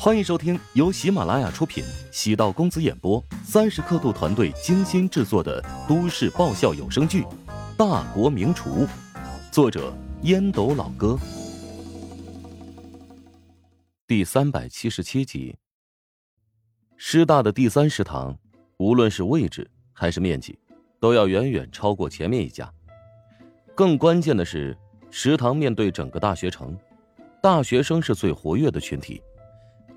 欢迎收听由喜马拉雅出品、喜道公子演播、三十刻度团队精心制作的都市爆笑有声剧《大国名厨》，作者烟斗老哥，第三百七十七集。师大的第三食堂，无论是位置还是面积，都要远远超过前面一家。更关键的是，食堂面对整个大学城，大学生是最活跃的群体。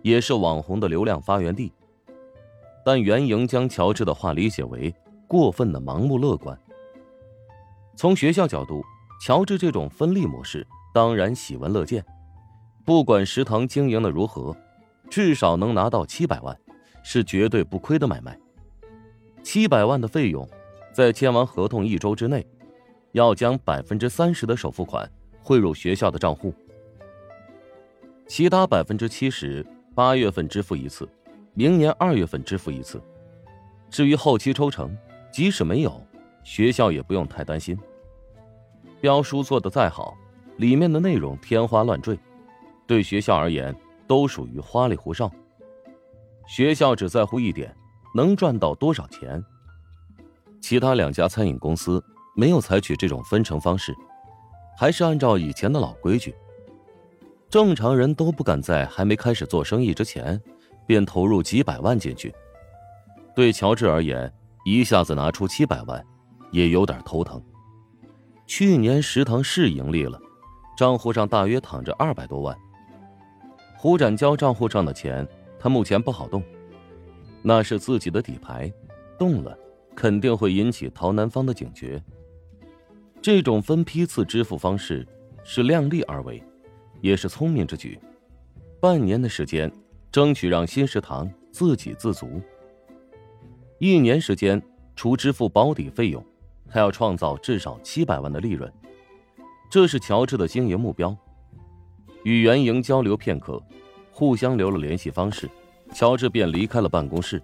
也是网红的流量发源地，但袁莹将乔治的话理解为过分的盲目乐观。从学校角度，乔治这种分利模式当然喜闻乐见。不管食堂经营的如何，至少能拿到七百万，是绝对不亏的买卖。七百万的费用，在签完合同一周之内，要将百分之三十的首付款汇入学校的账户，其他百分之七十。八月份支付一次，明年二月份支付一次。至于后期抽成，即使没有，学校也不用太担心。标书做的再好，里面的内容天花乱坠，对学校而言都属于花里胡哨。学校只在乎一点，能赚到多少钱。其他两家餐饮公司没有采取这种分成方式，还是按照以前的老规矩。正常人都不敢在还没开始做生意之前，便投入几百万进去。对乔治而言，一下子拿出七百万，也有点头疼。去年食堂是盈利了，账户上大约躺着二百多万。胡展交账户上的钱，他目前不好动，那是自己的底牌，动了肯定会引起陶南方的警觉。这种分批次支付方式是量力而为。也是聪明之举，半年的时间，争取让新食堂自给自足。一年时间，除支付保底费用，还要创造至少七百万的利润，这是乔治的经营目标。与袁莹交流片刻，互相留了联系方式，乔治便离开了办公室。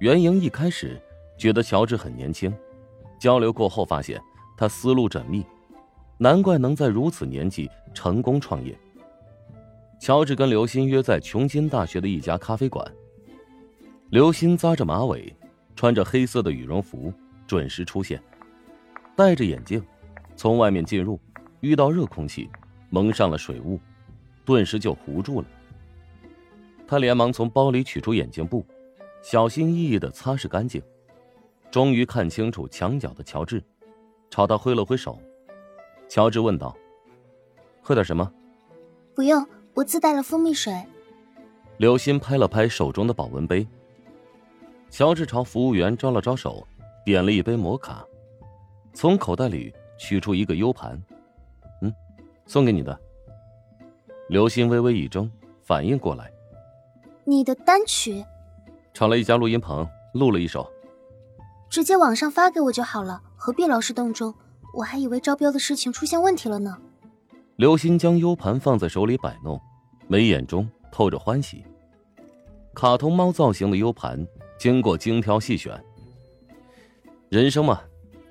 袁莹一开始觉得乔治很年轻，交流过后发现他思路缜密。难怪能在如此年纪成功创业。乔治跟刘鑫约在琼金大学的一家咖啡馆。刘鑫扎着马尾，穿着黑色的羽绒服，准时出现，戴着眼镜，从外面进入，遇到热空气，蒙上了水雾，顿时就糊住了。他连忙从包里取出眼镜布，小心翼翼的擦拭干净，终于看清楚墙角的乔治，朝他挥了挥手。乔治问道：“喝点什么？”“不用，我自带了蜂蜜水。”刘鑫拍了拍手中的保温杯。乔治朝服务员招了招手，点了一杯摩卡，从口袋里取出一个 U 盘，“嗯，送给你的。”刘鑫微微一怔，反应过来：“你的单曲？”找了一家录音棚录了一首，直接网上发给我就好了，何必劳师动众？我还以为招标的事情出现问题了呢。刘鑫将 U 盘放在手里摆弄，眉眼中透着欢喜。卡通猫造型的 U 盘，经过精挑细选。人生嘛，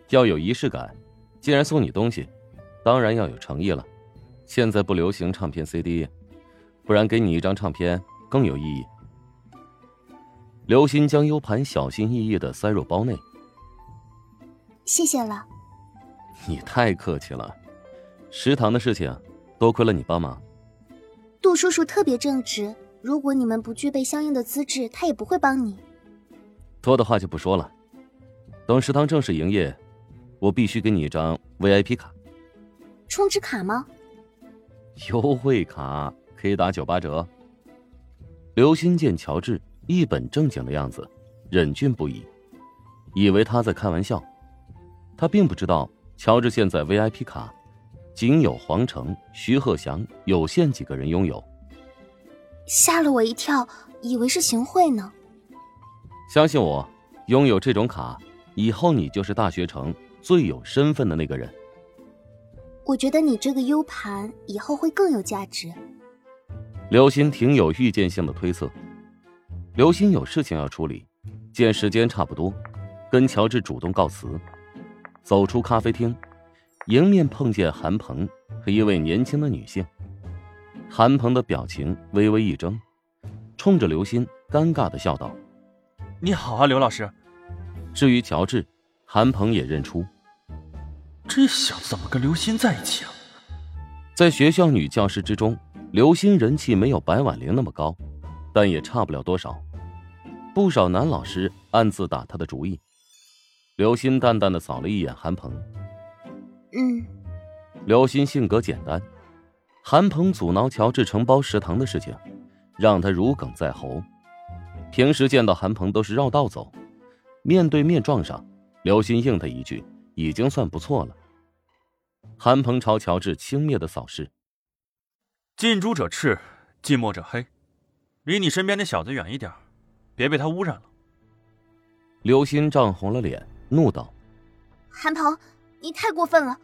要有仪式感。既然送你东西，当然要有诚意了。现在不流行唱片 CD，不然给你一张唱片更有意义。刘鑫将 U 盘小心翼翼的塞入包内。谢谢了。你太客气了，食堂的事情多亏了你帮忙。杜叔叔特别正直，如果你们不具备相应的资质，他也不会帮你。多的话就不说了，等食堂正式营业，我必须给你一张 VIP 卡。充值卡吗？优惠卡可以打九八折。刘鑫见乔治一本正经的样子，忍俊不已，以为他在开玩笑，他并不知道。乔治现在 VIP 卡，仅有皇城、徐鹤祥有限几个人拥有。吓了我一跳，以为是行贿呢。相信我，拥有这种卡，以后你就是大学城最有身份的那个人。我觉得你这个 U 盘以后会更有价值。刘鑫挺有预见性的推测。刘鑫有事情要处理，见时间差不多，跟乔治主动告辞。走出咖啡厅，迎面碰见韩鹏和一位年轻的女性。韩鹏的表情微微一怔，冲着刘鑫尴尬的笑道：“你好啊，刘老师。”至于乔治，韩鹏也认出，这小子怎么跟刘鑫在一起啊？在学校女教师之中，刘鑫人气没有白婉玲那么高，但也差不了多少。不少男老师暗自打他的主意。刘鑫淡淡的扫了一眼韩鹏，嗯。刘鑫性格简单，韩鹏阻挠乔治承包食堂的事情，让他如鲠在喉。平时见到韩鹏都是绕道走，面对面撞上，刘鑫应他一句，已经算不错了。韩鹏朝乔治轻蔑的扫视：“近朱者赤，近墨者黑，离你身边的小子远一点，别被他污染了。”刘鑫涨红了脸。怒道：“韩鹏，你太过分了！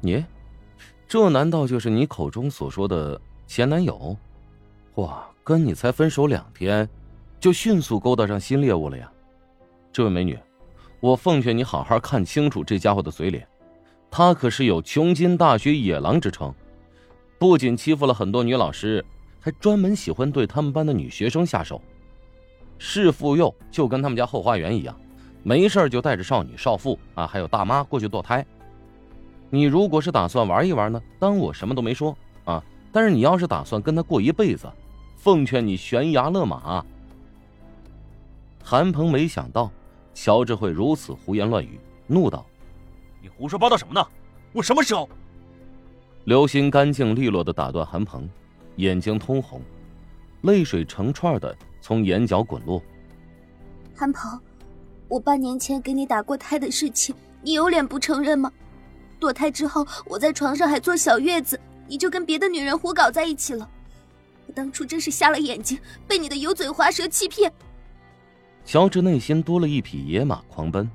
你，这难道就是你口中所说的前男友？哇，跟你才分手两天，就迅速勾搭上新猎物了呀！这位美女，我奉劝你好好看清楚这家伙的嘴脸，他可是有穷尽大学野狼之称，不仅欺负了很多女老师，还专门喜欢对他们班的女学生下手，弑父幼就跟他们家后花园一样。”没事就带着少女、少妇啊，还有大妈过去堕胎。你如果是打算玩一玩呢，当我什么都没说啊。但是你要是打算跟他过一辈子，奉劝你悬崖勒马。韩鹏没想到乔治会如此胡言乱语，怒道：“你胡说八道什么呢？我什么时候？”刘鑫干净利落的打断韩鹏，眼睛通红，泪水成串的从眼角滚落。韩鹏。我半年前给你打过胎的事情，你有脸不承认吗？堕胎之后，我在床上还坐小月子，你就跟别的女人胡搞在一起了。我当初真是瞎了眼睛，被你的油嘴滑舌欺骗。乔治内心多了一匹野马狂奔，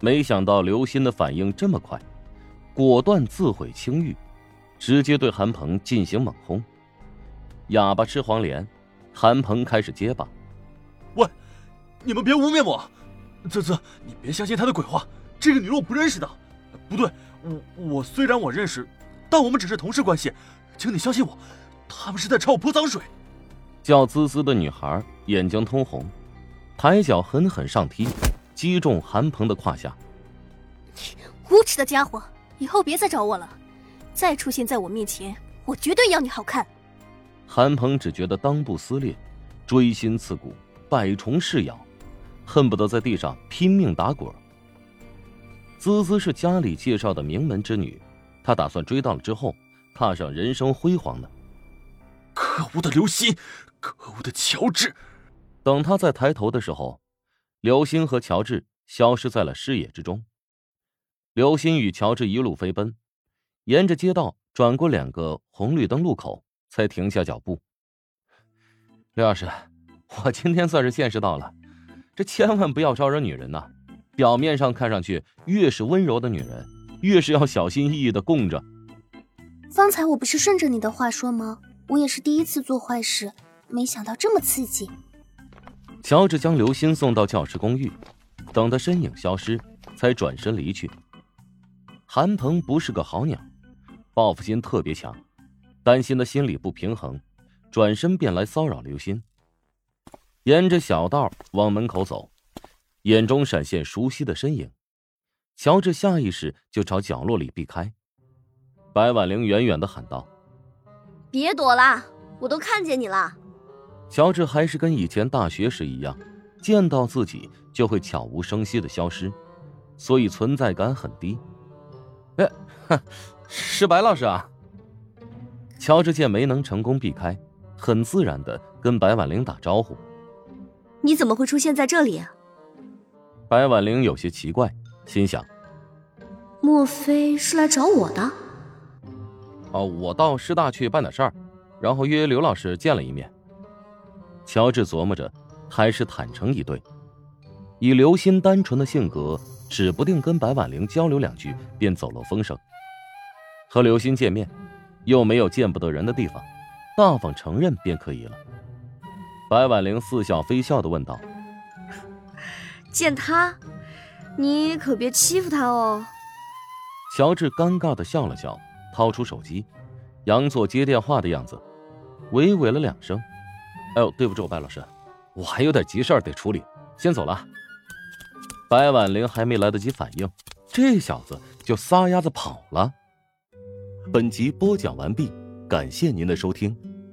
没想到刘鑫的反应这么快，果断自毁清誉，直接对韩鹏进行猛轰。哑巴吃黄连，韩鹏开始结巴：“喂，你们别污蔑我！”泽泽，你别相信他的鬼话。这个女人我不认识的，不对，我我虽然我认识，但我们只是同事关系，请你相信我，他们是在朝我泼脏水。叫滋滋的女孩眼睛通红，抬脚狠狠上踢，击中韩鹏的胯下。无耻的家伙，以后别再找我了，再出现在我面前，我绝对要你好看。韩鹏只觉得裆部撕裂，锥心刺骨，百虫噬咬。恨不得在地上拼命打滚。滋滋是家里介绍的名门之女，她打算追到了之后，踏上人生辉煌呢。可恶的刘鑫，可恶的乔治！等他再抬头的时候，刘鑫和乔治消失在了视野之中。刘鑫与乔治一路飞奔，沿着街道转过两个红绿灯路口，才停下脚步。刘老师，我今天算是见识到了。这千万不要招惹女人呐！表面上看上去越是温柔的女人，越是要小心翼翼的供着。方才我不是顺着你的话说吗？我也是第一次做坏事，没想到这么刺激。乔治将刘鑫送到教师公寓，等他身影消失，才转身离去。韩鹏不是个好鸟，报复心特别强，担心他心里不平衡，转身便来骚扰刘鑫。沿着小道往门口走，眼中闪现熟悉的身影，乔治下意识就朝角落里避开。白婉玲远远的喊道：“别躲啦，我都看见你了。”乔治还是跟以前大学时一样，见到自己就会悄无声息的消失，所以存在感很低。哎，是白老师啊！乔治见没能成功避开，很自然的跟白婉玲打招呼。你怎么会出现在这里啊？白婉玲有些奇怪，心想：莫非是来找我的？哦，我到师大去办点事儿，然后约刘老师见了一面。乔治琢磨着，还是坦诚以对。以刘鑫单纯的性格，指不定跟白婉玲交流两句便走漏风声。和刘鑫见面，又没有见不得人的地方，大方承认便可以了。白婉玲似笑非笑的问道：“见他，你可别欺负他哦。”乔治尴尬的笑了笑，掏出手机，佯作接电话的样子，喂喂了两声。哎呦，对不住，白老师，我还有点急事儿得处理，先走了。白婉玲还没来得及反应，这小子就撒丫子跑了。本集播讲完毕，感谢您的收听。